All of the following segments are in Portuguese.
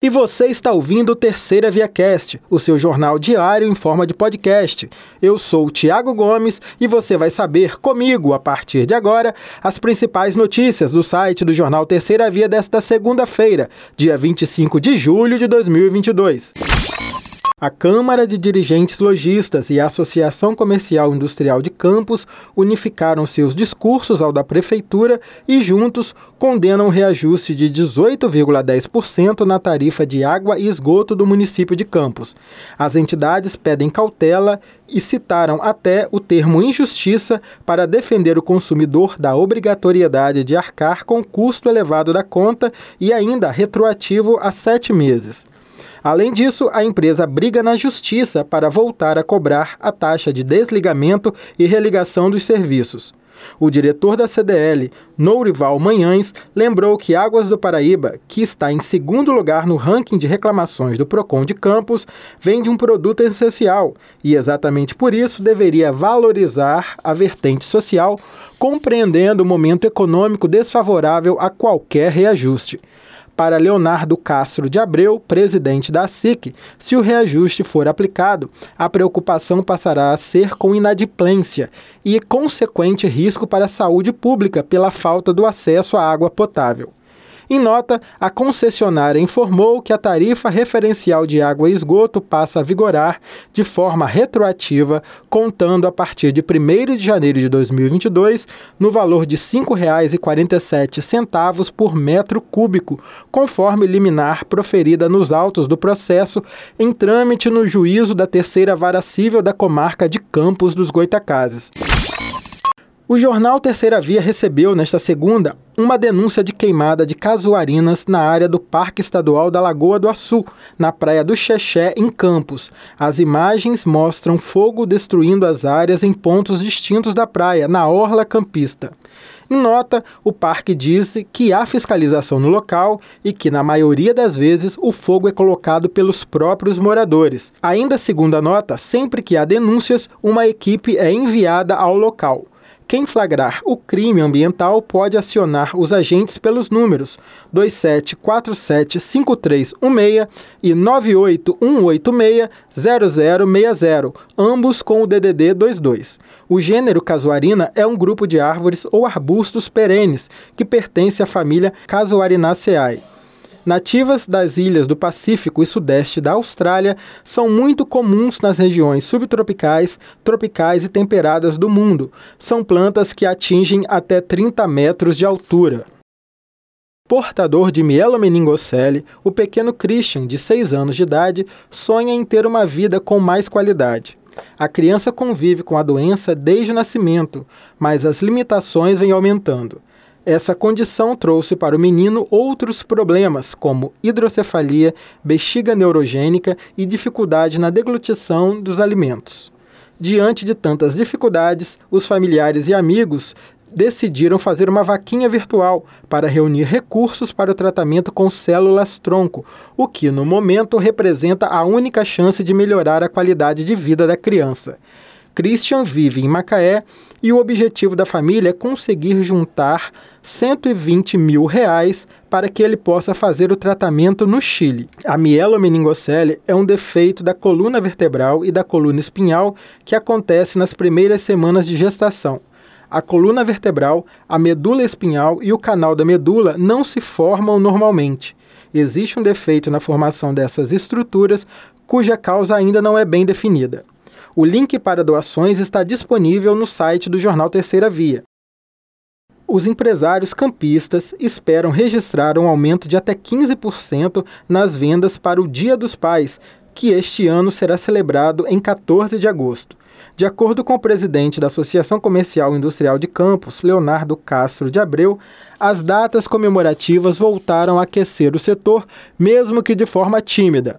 E você está ouvindo o Terceira Via Cast, o seu jornal diário em forma de podcast. Eu sou o Tiago Gomes e você vai saber comigo, a partir de agora, as principais notícias do site do jornal Terceira Via desta segunda-feira, dia 25 de julho de 2022. A Câmara de Dirigentes Logistas e a Associação Comercial Industrial de Campos unificaram seus discursos ao da Prefeitura e, juntos, condenam o reajuste de 18,10% na tarifa de água e esgoto do município de Campos. As entidades pedem cautela e citaram até o termo injustiça para defender o consumidor da obrigatoriedade de arcar com o custo elevado da conta e ainda retroativo a sete meses. Além disso, a empresa briga na justiça para voltar a cobrar a taxa de desligamento e religação dos serviços. O diretor da CDL, Nourival Manhães, lembrou que Águas do Paraíba, que está em segundo lugar no ranking de reclamações do Procon de Campos, vende um produto essencial e exatamente por isso deveria valorizar a vertente social, compreendendo o momento econômico desfavorável a qualquer reajuste para Leonardo Castro de Abreu, presidente da SIC, se o reajuste for aplicado, a preocupação passará a ser com inadimplência e consequente risco para a saúde pública pela falta do acesso à água potável. Em nota, a concessionária informou que a tarifa referencial de água e esgoto passa a vigorar de forma retroativa, contando a partir de 1 de janeiro de 2022, no valor de R$ 5,47 por metro cúbico, conforme liminar proferida nos autos do processo em trâmite no juízo da terceira vara civil da comarca de Campos dos Goitacazes. O jornal Terceira Via recebeu, nesta segunda, uma denúncia de queimada de casuarinas na área do Parque Estadual da Lagoa do Açu, na praia do Xexé, em Campos. As imagens mostram fogo destruindo as áreas em pontos distintos da praia, na orla campista. Em nota, o parque diz que há fiscalização no local e que, na maioria das vezes, o fogo é colocado pelos próprios moradores. Ainda segundo a nota, sempre que há denúncias, uma equipe é enviada ao local. Quem flagrar o crime ambiental pode acionar os agentes pelos números 27475316 e 981860060, ambos com o DDD 22. O gênero casuarina é um grupo de árvores ou arbustos perenes que pertence à família Casuarinaceae. Nativas das ilhas do Pacífico e Sudeste da Austrália, são muito comuns nas regiões subtropicais, tropicais e temperadas do mundo. São plantas que atingem até 30 metros de altura. Portador de mielomeningocele, o pequeno Christian, de 6 anos de idade, sonha em ter uma vida com mais qualidade. A criança convive com a doença desde o nascimento, mas as limitações vêm aumentando. Essa condição trouxe para o menino outros problemas, como hidrocefalia, bexiga neurogênica e dificuldade na deglutição dos alimentos. Diante de tantas dificuldades, os familiares e amigos decidiram fazer uma vaquinha virtual para reunir recursos para o tratamento com células tronco, o que no momento representa a única chance de melhorar a qualidade de vida da criança. Christian vive em Macaé e o objetivo da família é conseguir juntar 120 mil reais para que ele possa fazer o tratamento no Chile. A mielomeningocele é um defeito da coluna vertebral e da coluna espinhal que acontece nas primeiras semanas de gestação. A coluna vertebral, a medula espinhal e o canal da medula não se formam normalmente. Existe um defeito na formação dessas estruturas cuja causa ainda não é bem definida. O link para doações está disponível no site do jornal Terceira Via. Os empresários campistas esperam registrar um aumento de até 15% nas vendas para o Dia dos Pais, que este ano será celebrado em 14 de agosto. De acordo com o presidente da Associação Comercial Industrial de Campos, Leonardo Castro de Abreu, as datas comemorativas voltaram a aquecer o setor, mesmo que de forma tímida.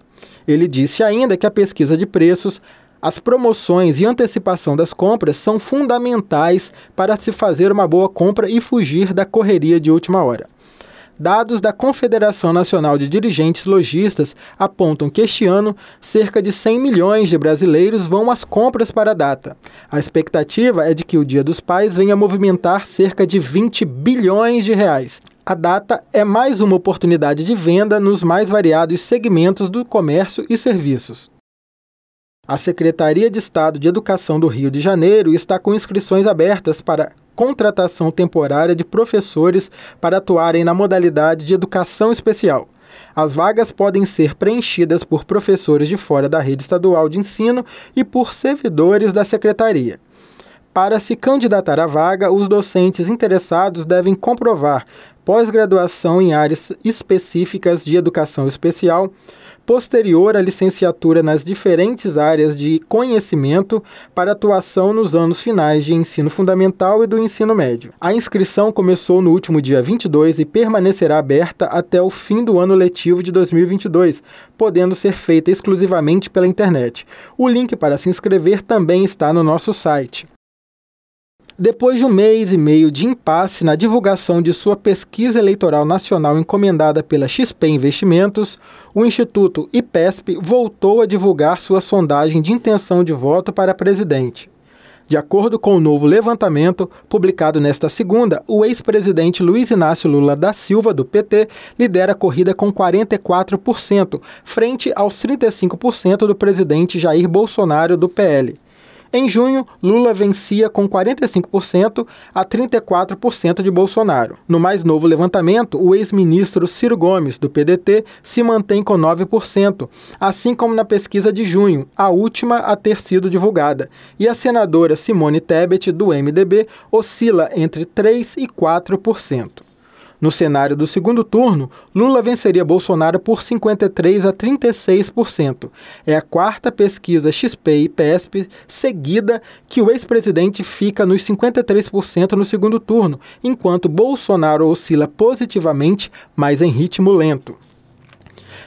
Ele disse ainda que a pesquisa de preços as promoções e antecipação das compras são fundamentais para se fazer uma boa compra e fugir da correria de última hora. Dados da Confederação Nacional de Dirigentes Logistas apontam que este ano cerca de 100 milhões de brasileiros vão às compras para a data. A expectativa é de que o Dia dos Pais venha movimentar cerca de 20 bilhões de reais. A data é mais uma oportunidade de venda nos mais variados segmentos do comércio e serviços. A Secretaria de Estado de Educação do Rio de Janeiro está com inscrições abertas para contratação temporária de professores para atuarem na modalidade de educação especial. As vagas podem ser preenchidas por professores de fora da rede estadual de ensino e por servidores da secretaria. Para se candidatar à vaga, os docentes interessados devem comprovar pós-graduação em áreas específicas de educação especial, posterior à licenciatura nas diferentes áreas de conhecimento para atuação nos anos finais de ensino fundamental e do ensino médio. A inscrição começou no último dia 22 e permanecerá aberta até o fim do ano letivo de 2022, podendo ser feita exclusivamente pela internet. O link para se inscrever também está no nosso site. Depois de um mês e meio de impasse na divulgação de sua pesquisa eleitoral nacional encomendada pela XP Investimentos, o Instituto IPESP voltou a divulgar sua sondagem de intenção de voto para presidente. De acordo com o novo levantamento, publicado nesta segunda, o ex-presidente Luiz Inácio Lula da Silva, do PT, lidera a corrida com 44%, frente aos 35% do presidente Jair Bolsonaro, do PL. Em junho, Lula vencia com 45% a 34% de Bolsonaro. No mais novo levantamento, o ex-ministro Ciro Gomes, do PDT, se mantém com 9%, assim como na pesquisa de junho, a última a ter sido divulgada. E a senadora Simone Tebet, do MDB, oscila entre 3% e 4%. No cenário do segundo turno, Lula venceria Bolsonaro por 53 a 36%. É a quarta pesquisa XP e PESP seguida que o ex-presidente fica nos 53% no segundo turno, enquanto Bolsonaro oscila positivamente, mas em ritmo lento.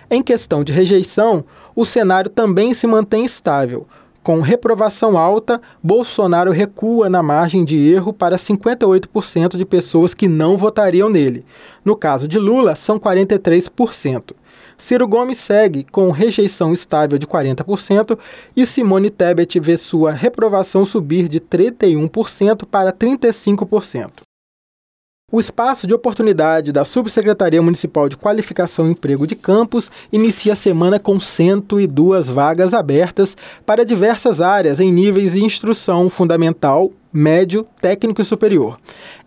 Em questão de rejeição, o cenário também se mantém estável. Com reprovação alta, Bolsonaro recua na margem de erro para 58% de pessoas que não votariam nele. No caso de Lula, são 43%. Ciro Gomes segue com rejeição estável de 40% e Simone Tebet vê sua reprovação subir de 31% para 35%. O espaço de oportunidade da Subsecretaria Municipal de Qualificação e Emprego de Campos inicia a semana com 102 vagas abertas para diversas áreas em níveis de instrução fundamental, médio, técnico e superior.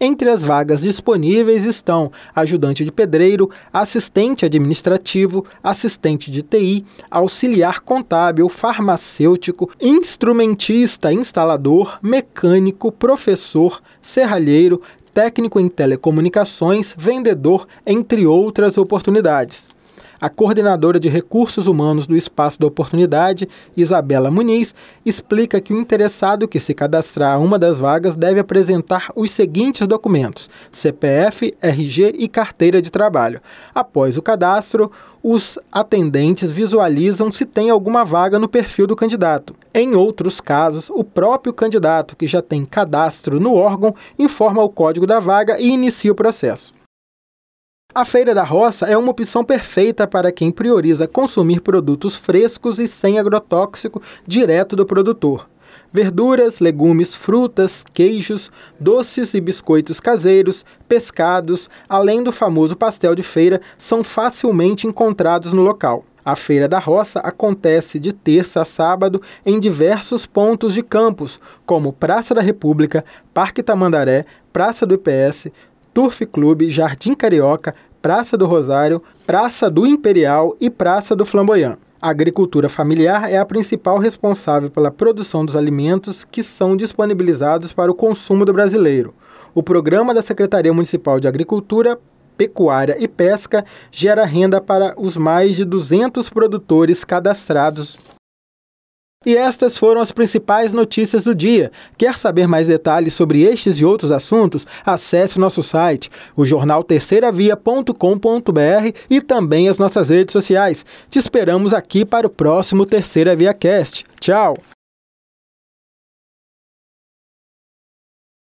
Entre as vagas disponíveis estão ajudante de pedreiro, assistente administrativo, assistente de TI, auxiliar contábil, farmacêutico, instrumentista, instalador, mecânico, professor, serralheiro, técnico em telecomunicações, vendedor, entre outras oportunidades. A coordenadora de recursos humanos do Espaço da Oportunidade, Isabela Muniz, explica que o interessado que se cadastrar a uma das vagas deve apresentar os seguintes documentos: CPF, RG e carteira de trabalho. Após o cadastro, os atendentes visualizam se tem alguma vaga no perfil do candidato. Em outros casos, o próprio candidato, que já tem cadastro no órgão, informa o código da vaga e inicia o processo. A Feira da Roça é uma opção perfeita para quem prioriza consumir produtos frescos e sem agrotóxico direto do produtor. Verduras, legumes, frutas, queijos, doces e biscoitos caseiros, pescados, além do famoso pastel de feira, são facilmente encontrados no local. A Feira da Roça acontece de terça a sábado em diversos pontos de campos, como Praça da República, Parque Tamandaré, Praça do IPS, Turf Clube, Jardim Carioca, Praça do Rosário, Praça do Imperial e Praça do Flamboyant. A agricultura familiar é a principal responsável pela produção dos alimentos que são disponibilizados para o consumo do brasileiro. O programa da Secretaria Municipal de Agricultura, Pecuária e Pesca gera renda para os mais de 200 produtores cadastrados e estas foram as principais notícias do dia. Quer saber mais detalhes sobre estes e outros assuntos? Acesse nosso site, o jornal terceiravia.com.br e também as nossas redes sociais. Te esperamos aqui para o próximo Terceira Via Cast. Tchau!